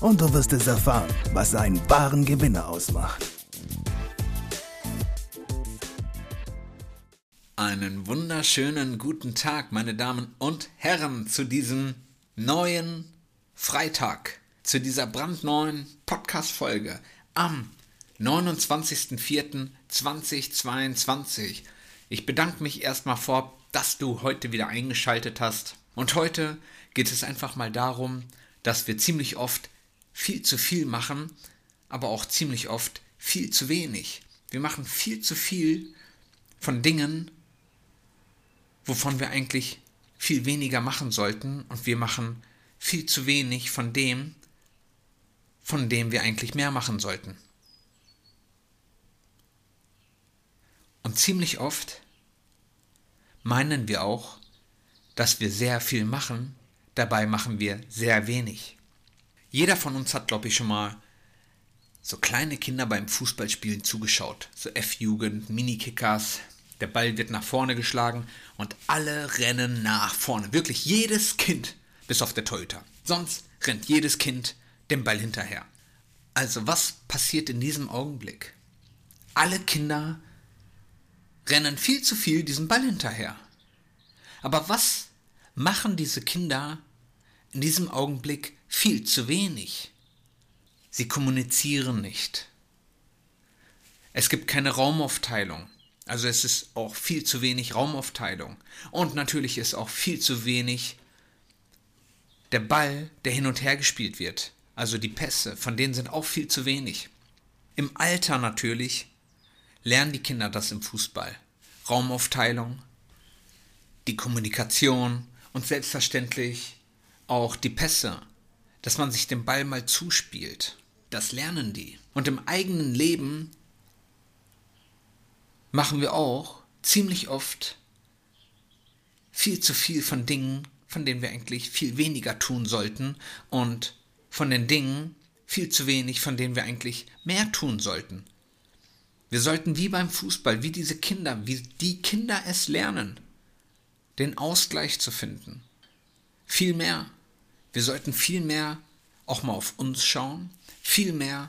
und du wirst es erfahren, was einen wahren Gewinner ausmacht. Einen wunderschönen guten Tag, meine Damen und Herren, zu diesem neuen Freitag, zu dieser brandneuen Podcast-Folge am 29.04.2022. Ich bedanke mich erstmal vor, dass du heute wieder eingeschaltet hast. Und heute geht es einfach mal darum, dass wir ziemlich oft viel zu viel machen, aber auch ziemlich oft viel zu wenig. Wir machen viel zu viel von Dingen, wovon wir eigentlich viel weniger machen sollten und wir machen viel zu wenig von dem, von dem wir eigentlich mehr machen sollten. Und ziemlich oft meinen wir auch, dass wir sehr viel machen, dabei machen wir sehr wenig. Jeder von uns hat, glaube ich, schon mal so kleine Kinder beim Fußballspielen zugeschaut. So F-Jugend, Minikickers. Der Ball wird nach vorne geschlagen und alle rennen nach vorne. Wirklich jedes Kind, bis auf der Torhüter. Sonst rennt jedes Kind dem Ball hinterher. Also was passiert in diesem Augenblick? Alle Kinder rennen viel zu viel diesem Ball hinterher. Aber was machen diese Kinder in diesem Augenblick viel zu wenig. Sie kommunizieren nicht. Es gibt keine Raumaufteilung. Also es ist auch viel zu wenig Raumaufteilung. Und natürlich ist auch viel zu wenig der Ball, der hin und her gespielt wird. Also die Pässe, von denen sind auch viel zu wenig. Im Alter natürlich lernen die Kinder das im Fußball. Raumaufteilung, die Kommunikation und selbstverständlich auch die Pässe, dass man sich den Ball mal zuspielt. Das lernen die. Und im eigenen Leben machen wir auch ziemlich oft viel zu viel von Dingen, von denen wir eigentlich viel weniger tun sollten und von den Dingen viel zu wenig, von denen wir eigentlich mehr tun sollten. Wir sollten wie beim Fußball, wie diese Kinder, wie die Kinder es lernen, den Ausgleich zu finden. Viel mehr. Wir sollten viel mehr auch mal auf uns schauen, viel mehr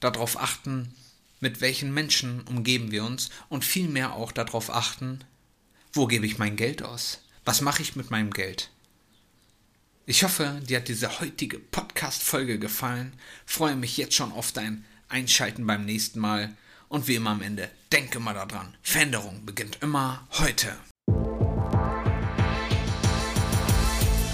darauf achten, mit welchen Menschen umgeben wir uns und viel mehr auch darauf achten, wo gebe ich mein Geld aus? Was mache ich mit meinem Geld? Ich hoffe, dir hat diese heutige Podcast-Folge gefallen. Freue mich jetzt schon auf dein Einschalten beim nächsten Mal. Und wie immer am Ende, denke mal daran, Veränderung beginnt immer heute.